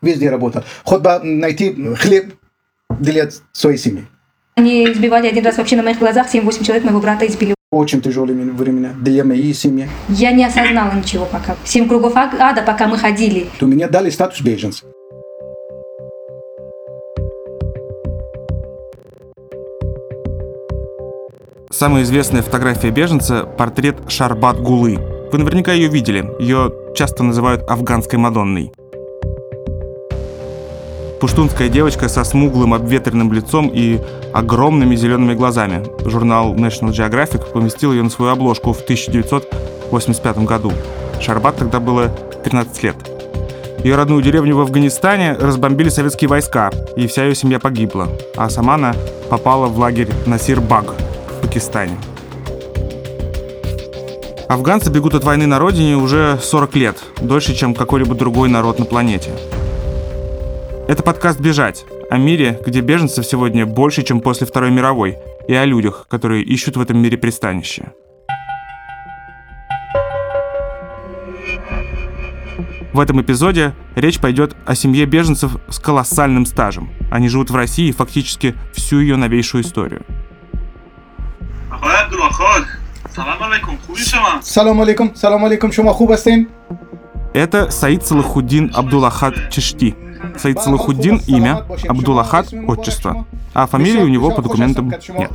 Везде работал. Хоть бы найти хлеб для своей семьи. Они избивали один раз вообще на моих глазах, 7-8 человек моего брата избили. Очень тяжелые времена для моей семьи. Я не осознала ничего пока. Семь кругов ада, пока мы ходили. У меня дали статус беженца. Самая известная фотография беженца – портрет Шарбат Гулы. Вы наверняка ее видели. Ее часто называют афганской Мадонной. Пуштунская девочка со смуглым обветренным лицом и огромными зелеными глазами. Журнал National Geographic поместил ее на свою обложку в 1985 году. Шарбат тогда было 13 лет. Ее родную деревню в Афганистане разбомбили советские войска, и вся ее семья погибла. А сама она попала в лагерь Насир-Баг в Пакистане. Афганцы бегут от войны на родине уже 40 лет, дольше, чем какой-либо другой народ на планете. Это подкаст «Бежать» о мире, где беженцев сегодня больше, чем после Второй мировой, и о людях, которые ищут в этом мире пристанище. В этом эпизоде речь пойдет о семье беженцев с колоссальным стажем. Они живут в России фактически всю ее новейшую историю. Салам алейкум, салам алейкум, шума хубастин. Это Саид Салахуддин Абдулахат Чешти – Саид Салахуддин – имя, Абдулахат – отчество, а фамилии у него по документам нет.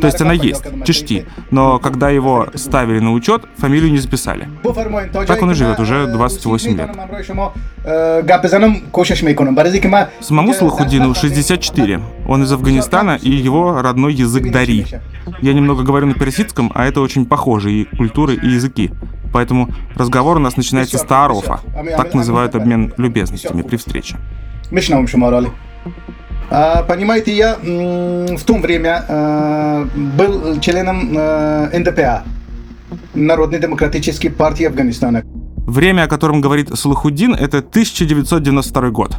То есть она есть, Чешти, но когда его ставили на учет, фамилию не записали. Так он и живет уже 28 лет. Самому Салахуддину 64. Он из Афганистана, и его родной язык Дари. Я немного говорю на персидском, а это очень похожие культуры и языки. Поэтому разговор у нас начинается с таарофа. Так называют обмен любезностями при встрече. Понимаете, я в то время был членом НДПА, Народной демократической партии Афганистана. Время, о котором говорит Салахуддин, это 1992 год.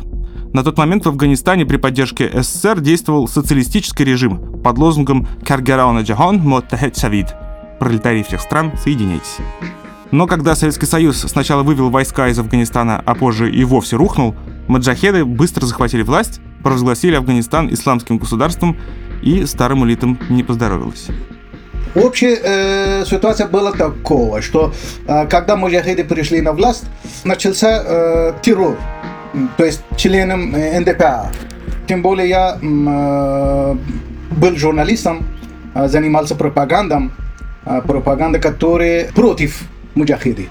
На тот момент в Афганистане при поддержке СССР действовал социалистический режим под лозунгом «Каргарауна Джахон Моттахет Савид» – «Пролетарии всех стран, соединяйтесь». Но когда Советский Союз сначала вывел войска из Афганистана, а позже и вовсе рухнул, маджахеды быстро захватили власть, провозгласили Афганистан исламским государством, и старым элитам не поздоровилось. Общая э, ситуация была такого, что э, когда муджахиды пришли на власть, начался э, террор, то есть членом э, НДПА. Тем более я э, был журналистом, э, занимался пропагандой, э, пропаганда, которая против муджахиды.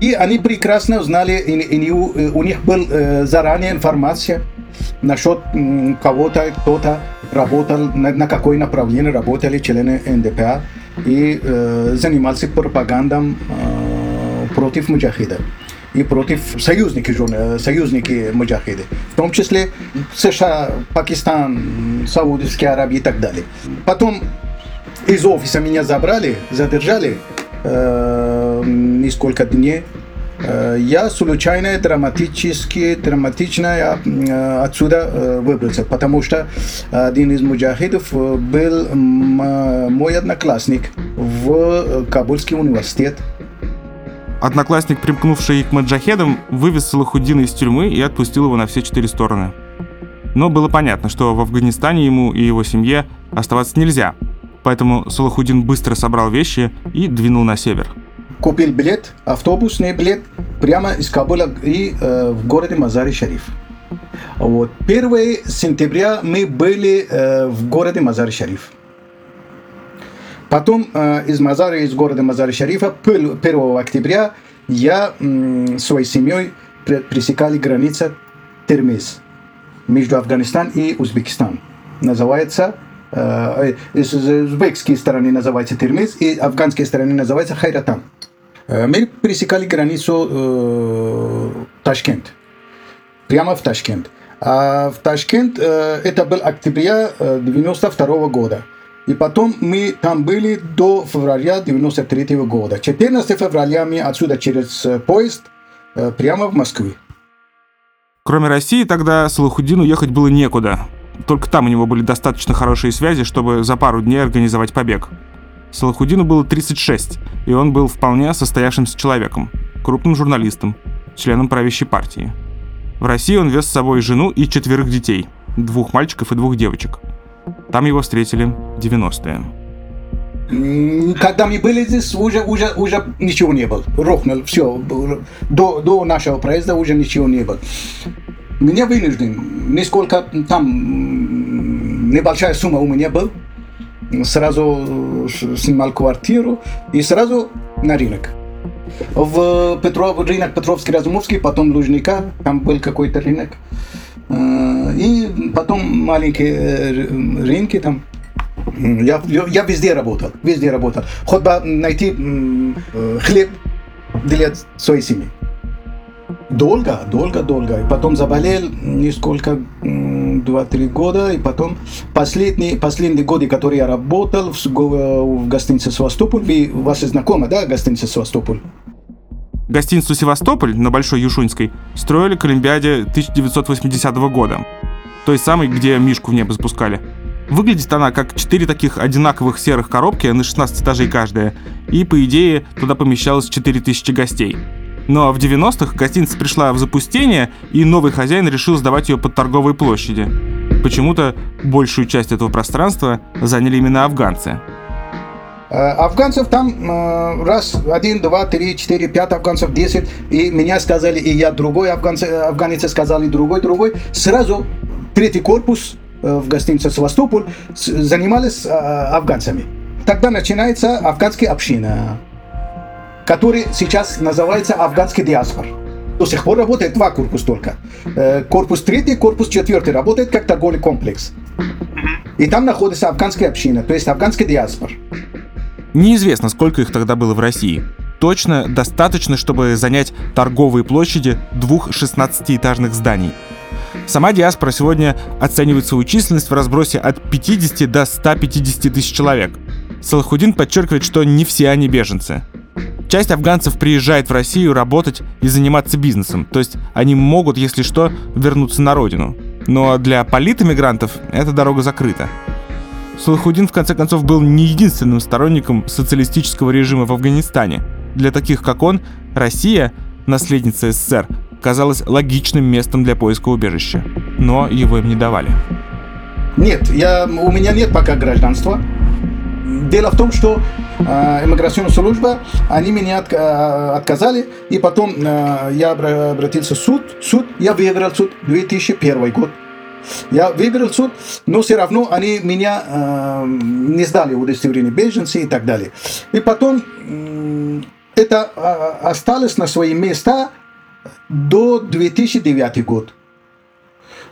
И они прекрасно знали, и, и у, у них была э, заранее информация насчет э, кого-то, кто-то работал, на, на какое направление работали члены НДПА и э, занимался пропагандой э, против муджахидов и против союзников, э, союзники муджахиды, в том числе США, Пакистан, Саудовская Аравия и так далее. Потом из офиса меня забрали, задержали, э, несколько дней. Э, я случайно драматически, драматично э, отсюда э, выбрался, потому что один из муджахидов был мой одноклассник в Кабульский университет. Одноклассник, примкнувший к маджахедам, вывез Салахуддина из тюрьмы и отпустил его на все четыре стороны. Но было понятно, что в Афганистане ему и его семье оставаться нельзя, Поэтому Салахудин быстро собрал вещи и двинул на север. Купил билет, автобусный билет, прямо из Кабула и э, в городе Мазари-Шариф. Вот. 1 сентября мы были э, в городе Мазари-Шариф. Потом э, из Мазара, из города Мазари-Шарифа 1 октября я э, своей семьей пресекали границу Термиз между Афганистаном и Узбекистаном. Называется с узбекской стороны называется Термиз, и афганской стороны называется Хайратан. Мы пересекали границу э, Ташкент. Прямо в Ташкент. А в Ташкент э, это был октября 92 -го года. И потом мы там были до февраля 93 -го года. 14 февраля мы отсюда через поезд прямо в Москву. Кроме России тогда Салахуддину ехать было некуда. Только там у него были достаточно хорошие связи, чтобы за пару дней организовать побег. Салахудину было 36, и он был вполне состоявшимся человеком, крупным журналистом, членом правящей партии. В России он вез с собой жену и четверых детей, двух мальчиков и двух девочек. Там его встретили 90-е. Когда мы были здесь, уже, уже, уже ничего не было. Рухнул, все. До, до нашего проезда уже ничего не было. Меня вынужден. Несколько там небольшая сумма у меня была. Сразу снимал квартиру и сразу на рынок. В Петров, рынок Петровский, Разумовский, потом Лужника, там был какой-то рынок. И потом маленькие рынки там. Я, я везде работал, везде работал. Хоть бы найти хлеб для своей семьи. Долго, долго, долго. И потом заболел несколько, два-три года. И потом последние, последние годы, которые я работал в, в гостинице «Севастополь». Вы, у вас знакомо, да, гостиница «Севастополь»? Гостиницу «Севастополь» на Большой Юшуньской строили к Олимпиаде 1980 года. Той самой, где Мишку в небо спускали. Выглядит она как четыре таких одинаковых серых коробки на 16 этажей каждая, и, по идее, туда помещалось 4000 гостей. Но в 90-х гостиница пришла в запустение, и новый хозяин решил сдавать ее под торговые площади. Почему-то большую часть этого пространства заняли именно афганцы. Э, афганцев там э, раз, один, два, три, четыре, пять афганцев, десять. И меня сказали, и я другой афганец, афганец сказали другой, другой. Сразу третий корпус Э, в гостинице «Севастополь» занимались э, афганцами. Тогда начинается афганская община, которая сейчас называется афганский диаспор. До сих пор работает два корпуса только. Э, корпус третий, корпус четвертый работает как торговый комплекс. И там находится афганская община, то есть афганский диаспор. Неизвестно, сколько их тогда было в России. Точно достаточно, чтобы занять торговые площади двух 16-этажных зданий – Сама диаспора сегодня оценивает свою численность в разбросе от 50 до 150 тысяч человек. Салахудин подчеркивает, что не все они беженцы. Часть афганцев приезжает в Россию работать и заниматься бизнесом, то есть они могут, если что, вернуться на родину. Но для политэмигрантов эта дорога закрыта. Салахудин, в конце концов, был не единственным сторонником социалистического режима в Афганистане. Для таких, как он, Россия, наследница СССР, казалось логичным местом для поиска убежища, но его им не давали. Нет, я, у меня нет пока гражданства. Дело в том, что э, иммиграционная служба, они меня э, отказали, и потом э, я обратился в суд, суд, я выиграл суд 2001 год. Я выиграл суд, но все равно они меня э, не сдали удостоверение беженца и так далее. И потом э, это осталось на свои места до 2009 год.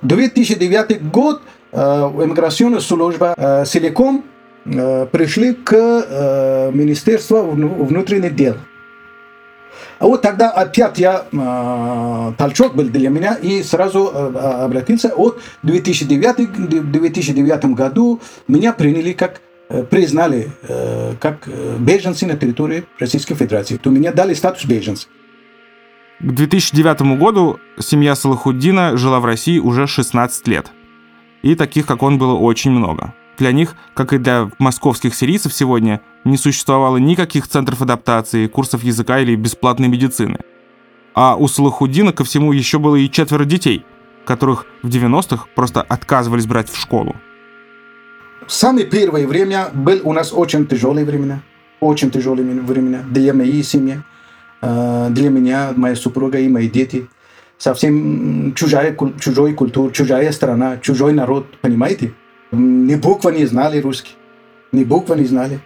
2009 год э, иммиграционная служба э, целиком пришли к э, Министерству внутренних дел. А вот тогда опять я, э, толчок был для меня, и сразу э, обратился. От 2009, 2009 году меня приняли как э, признали э, как э, беженцы на территории Российской Федерации. То меня дали статус беженца. К 2009 году семья Салахуддина жила в России уже 16 лет. И таких, как он, было очень много. Для них, как и для московских сирийцев сегодня, не существовало никаких центров адаптации, курсов языка или бесплатной медицины. А у Салахуддина ко всему еще было и четверо детей, которых в 90-х просто отказывались брать в школу. Самое первое время был у нас очень тяжелые времена. Очень тяжелые времена для моей семьи. Э, для меня, моя супруга и мои дети. Совсем чужая, чужой культура, чужая страна, чужой народ, понимаете? Ни буква не знали русский, ни буква не знали.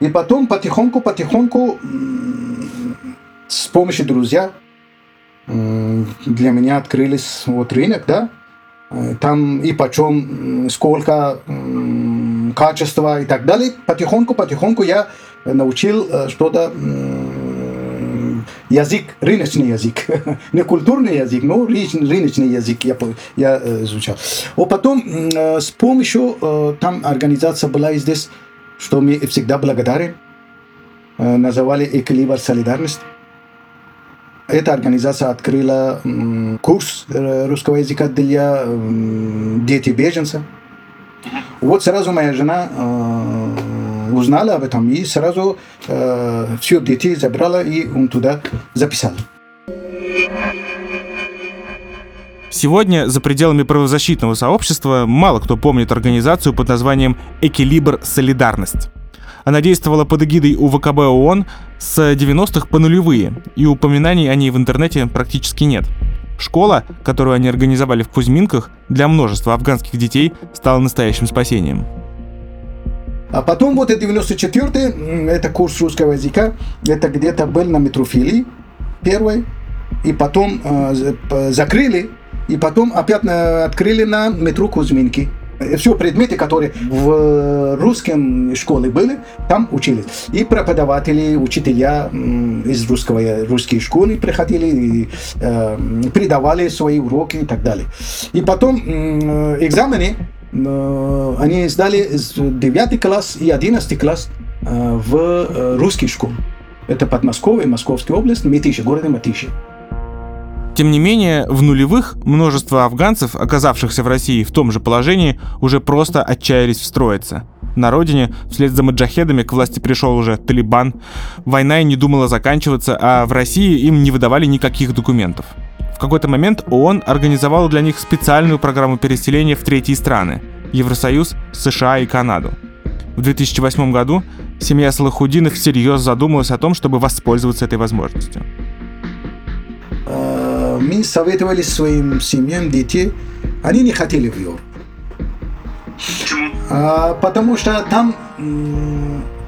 И потом потихоньку, потихоньку, с помощью друзья, для меня открылись вот рынок, да, э, там и почем, сколько, качество и так далее. Потихоньку, потихоньку я научил э, что-то язык, рыночный язык, не культурный язык, но рыночный язык я, я э, изучал. А потом э, с помощью, э, там организация была здесь, что мы всегда благодарен, называли «Эквилибр солидарность». Эта организация открыла курс русского языка для детей беженцев. Вот сразу моя жена узнала об этом и сразу э, все детей забрала и он туда записал. Сегодня за пределами правозащитного сообщества мало кто помнит организацию под названием «Экилибр Солидарность». Она действовала под эгидой УВКБ ООН с 90-х по нулевые, и упоминаний о ней в интернете практически нет. Школа, которую они организовали в Кузьминках, для множества афганских детей стала настоящим спасением. А потом вот 94-й, это курс русского языка, это где-то был на метрофилии первый, и потом э, закрыли, и потом опять э, открыли на метро Кузьминки. Все предметы, которые в русском школе были, там учились. И преподаватели, учителя из русского, русской школы приходили и э, придавали свои уроки и так далее. И потом э, экзамены э, они сдали 9 класс и 11 класс э, в э, русский школу. Это Подмосковье, Московская область, Мытищи, город Мытищи. Тем не менее, в нулевых множество афганцев, оказавшихся в России в том же положении, уже просто отчаялись встроиться. На родине вслед за маджахедами к власти пришел уже Талибан. Война и не думала заканчиваться, а в России им не выдавали никаких документов. В какой-то момент ООН организовала для них специальную программу переселения в третьи страны – Евросоюз, США и Канаду. В 2008 году семья Салахудинов всерьез задумалась о том, чтобы воспользоваться этой возможностью мы советовали своим семьям, детей, они не хотели в Европу. Почему? А, потому что там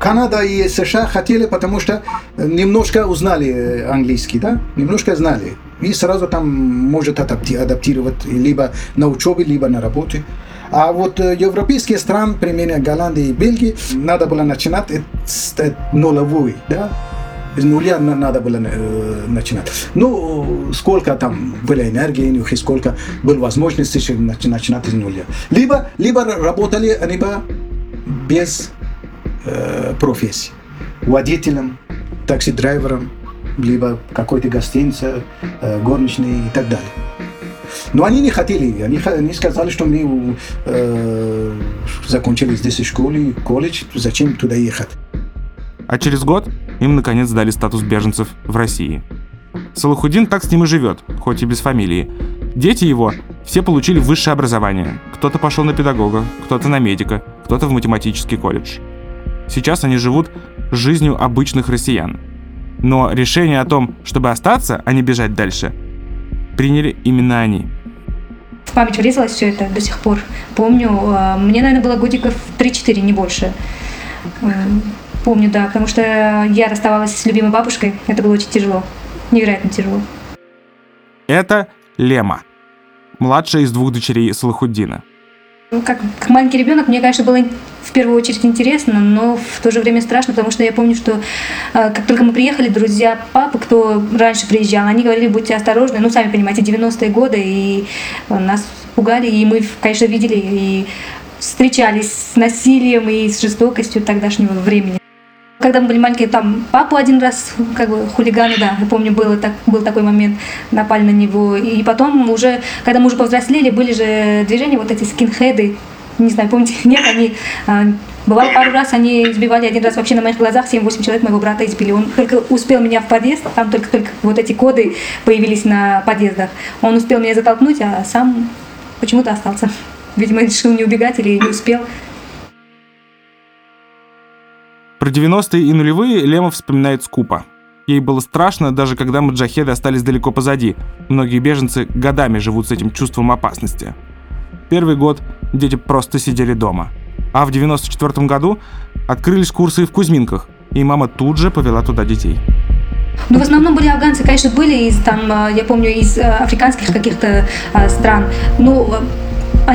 Канада и США хотели, потому что немножко узнали английский, да, немножко знали. И сразу там может адаптировать либо на учебе, либо на работе. А вот э, европейские страны, примерно Голландия и Бельгия, надо было начинать с нулевой, да, с нуля надо было э, начинать. Ну, сколько там было энергии и сколько было возможности начинать из нуля. Либо, либо работали, либо без э, профессии. Водителем, такси-драйвером, либо какой-то гостинице, э, горничной и так далее. Но они не хотели, они, они сказали, что мы э, закончили здесь школу, колледж, зачем туда ехать. А через год им наконец дали статус беженцев в России. Салахудин так с ним и живет, хоть и без фамилии. Дети его все получили высшее образование. Кто-то пошел на педагога, кто-то на медика, кто-то в математический колледж. Сейчас они живут жизнью обычных россиян. Но решение о том, чтобы остаться, а не бежать дальше, приняли именно они. В память врезалось все это до сих пор. Помню, а, мне, наверное, было годиков 3-4, не больше. Помню, да, потому что я расставалась с любимой бабушкой. Это было очень тяжело. Невероятно тяжело. Это Лема, младшая из двух дочерей Салахуддина. Ну, как, как маленький ребенок, мне, конечно, было в первую очередь интересно, но в то же время страшно, потому что я помню, что э, как только мы приехали, друзья папы, кто раньше приезжал, они говорили, будьте осторожны, ну, сами понимаете, 90-е годы, и нас пугали, и мы, конечно, видели и встречались с насилием и с жестокостью тогдашнего времени. Когда мы были маленькие, там папу один раз, как бы хулиганы, да, я помню, было так, был такой момент, напали на него. И потом уже, когда мы уже повзрослели, были же движения, вот эти скинхеды, не знаю, помните, нет, они а, Бывало, пару раз они избивали, один раз вообще на моих глазах 7-8 человек моего брата избили. Он только успел меня в подъезд, там только-только вот эти коды появились на подъездах. Он успел меня затолкнуть, а сам почему-то остался. Видимо, решил не убегать или не успел. Про 90-е и нулевые Лема вспоминает скупо. Ей было страшно, даже когда маджахеды остались далеко позади. Многие беженцы годами живут с этим чувством опасности. Первый год дети просто сидели дома. А в 94 году открылись курсы в Кузьминках, и мама тут же повела туда детей. Ну, в основном были афганцы, конечно, были из, там, а, я помню, из а, африканских каких-то а, стран. Ну,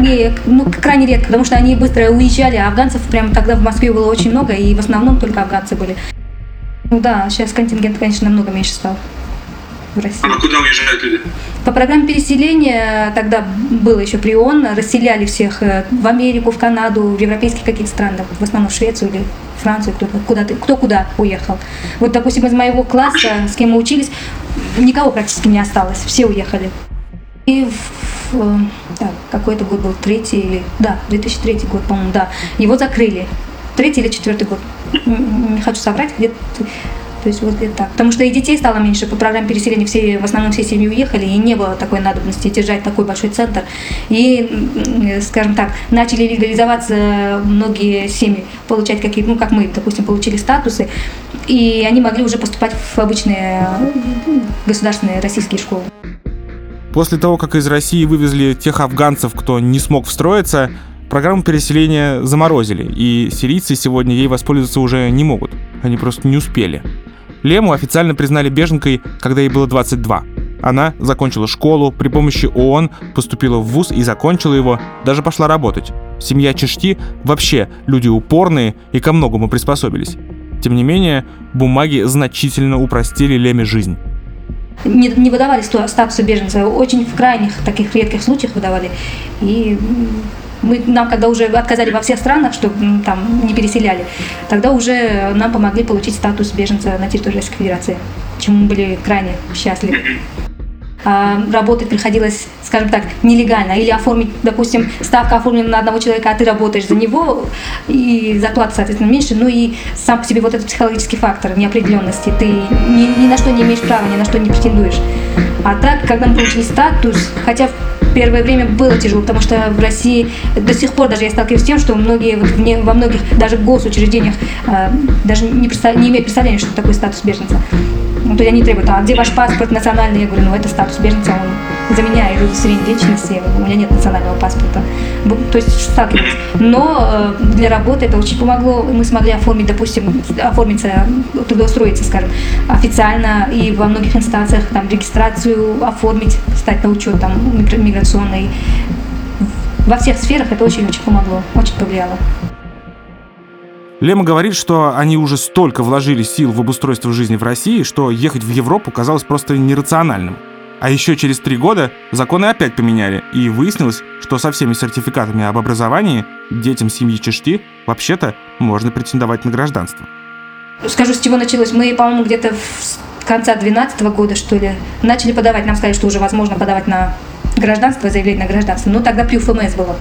они ну, крайне редко, потому что они быстро уезжали, а афганцев прямо тогда в Москве было очень много, и в основном только афганцы были. Ну да, сейчас контингент, конечно, намного меньше стал в России. А куда уезжают люди? По программе переселения тогда было еще при ООН, расселяли всех э, в Америку, в Канаду, в европейские какие-то страны, в основном в Швецию или Францию, кто, куда, кто куда уехал. Вот, допустим, из моего класса, с кем мы учились, никого практически не осталось, все уехали. И да, какой-то год был, третий или, да, 2003 год, по-моему, да, его закрыли. Третий или четвертый год, не хочу соврать, где-то То есть вот это так. Потому что и детей стало меньше. По программе переселения все, в основном все семьи уехали, и не было такой надобности держать такой большой центр. И, скажем так, начали легализоваться многие семьи, получать какие-то, ну, как мы, допустим, получили статусы, и они могли уже поступать в обычные государственные российские школы. После того, как из России вывезли тех афганцев, кто не смог встроиться, программу переселения заморозили, и сирийцы сегодня ей воспользоваться уже не могут. Они просто не успели. Лему официально признали беженкой, когда ей было 22. Она закончила школу, при помощи ООН поступила в ВУЗ и закончила его, даже пошла работать. Семья Чешти вообще люди упорные и ко многому приспособились. Тем не менее, бумаги значительно упростили Леме жизнь. Не, не выдавали статуса беженца, очень в крайних таких редких случаях выдавали. И мы, нам, когда уже отказали во всех странах, чтобы там не переселяли, тогда уже нам помогли получить статус беженца на территории Российской Федерации, чему мы были крайне счастливы. А, работать приходилось, скажем так, нелегально. Или оформить, допустим, ставка оформлена на одного человека, а ты работаешь за него, и зарплата, соответственно, меньше. Ну и сам по себе вот этот психологический фактор неопределенности. Ты ни, ни на что не имеешь права, ни на что не претендуешь. А так, когда мы получили статус, хотя первое время было тяжело, потому что в России до сих пор даже я сталкиваюсь с тем, что многие вот вне, во многих даже госучреждениях э, даже не, не имеют представления, что такое статус беженца. Ну, то есть они требуют, а где ваш паспорт национальный? Я говорю, ну это статус беженца, он за меня и удостоверение личности, у меня нет национального паспорта. То есть сталкивались. Но э, для работы это очень помогло, мы смогли оформить, допустим, оформиться, трудоустроиться, скажем, официально и во многих инстанциях, там, регистрацию оформить, стать на учет, там, миграционный. Во всех сферах это очень-очень помогло, очень повлияло. Лема говорит, что они уже столько вложили сил в обустройство жизни в России, что ехать в Европу казалось просто нерациональным. А еще через три года законы опять поменяли, и выяснилось, что со всеми сертификатами об образовании детям семьи Чешти вообще-то можно претендовать на гражданство. Скажу, с чего началось. Мы, по-моему, где-то в конца 2012 года, что ли, начали подавать. Нам сказали, что уже возможно подавать на гражданство, заявление на гражданство. Но тогда при УФМС было.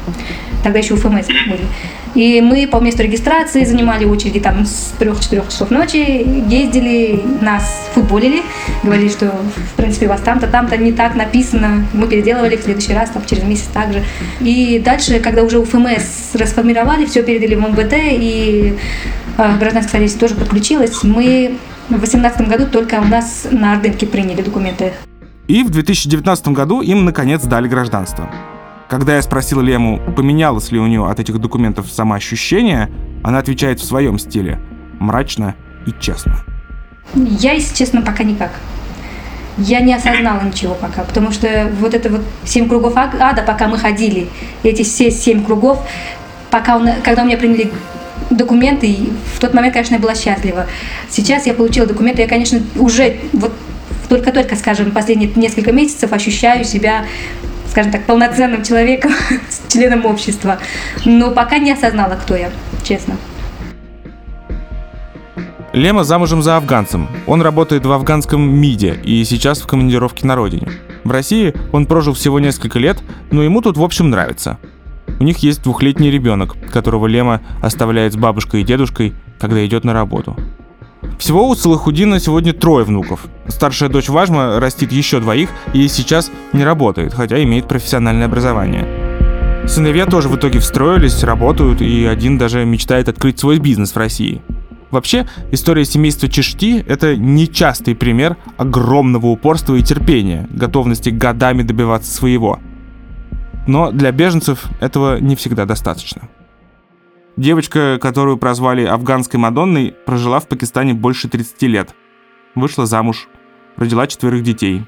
Тогда еще УФМС были. И мы по месту регистрации занимали очереди там с 3-4 часов ночи, ездили, нас футболили, говорили, что в принципе у вас там-то, там-то не так написано. Мы переделывали в следующий раз, там через месяц также. И дальше, когда уже УФМС расформировали, все передали в МВД, и э, гражданское содействие тоже подключилось, мы в 2018 году только у нас на Ордынке приняли документы. И в 2019 году им наконец дали гражданство. Когда я спросил Лему, поменялось ли у нее от этих документов самоощущение, она отвечает в своем стиле, мрачно и честно. Я, если честно, пока никак. Я не осознала ничего пока, потому что вот это вот семь кругов ада, пока мы ходили, эти все семь кругов, пока он, когда у меня приняли документы, в тот момент, конечно, я была счастлива. Сейчас я получила документы, я, конечно, уже вот только-только, скажем, последние несколько месяцев ощущаю себя скажем так, полноценным человеком, членом общества. Но пока не осознала, кто я, честно. Лема замужем за афганцем. Он работает в афганском МИДе и сейчас в командировке на родине. В России он прожил всего несколько лет, но ему тут в общем нравится. У них есть двухлетний ребенок, которого Лема оставляет с бабушкой и дедушкой, когда идет на работу. Всего у Салахудина сегодня трое внуков. Старшая дочь Важма растит еще двоих и сейчас не работает, хотя имеет профессиональное образование. Сыновья тоже в итоге встроились, работают, и один даже мечтает открыть свой бизнес в России. Вообще, история семейства Чешти – это нечастый пример огромного упорства и терпения, готовности годами добиваться своего. Но для беженцев этого не всегда достаточно. Девочка, которую прозвали афганской Мадонной, прожила в Пакистане больше 30 лет. Вышла замуж, родила четверых детей.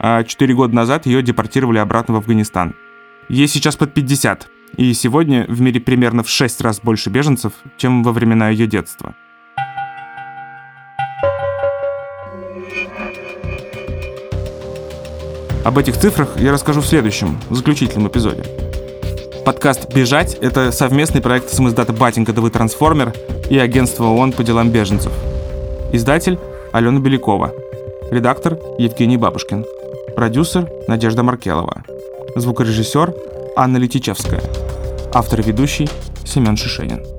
А четыре года назад ее депортировали обратно в Афганистан. Ей сейчас под 50, и сегодня в мире примерно в 6 раз больше беженцев, чем во времена ее детства. Об этих цифрах я расскажу в следующем, заключительном эпизоде. Подкаст «Бежать» — это совместный проект самоиздата «Батенька ДВ Трансформер» и агентства ООН по делам беженцев. Издатель — Алена Белякова. Редактор — Евгений Бабушкин. Продюсер — Надежда Маркелова. Звукорежиссер — Анна Летичевская. Автор и ведущий — Семен Шишенин.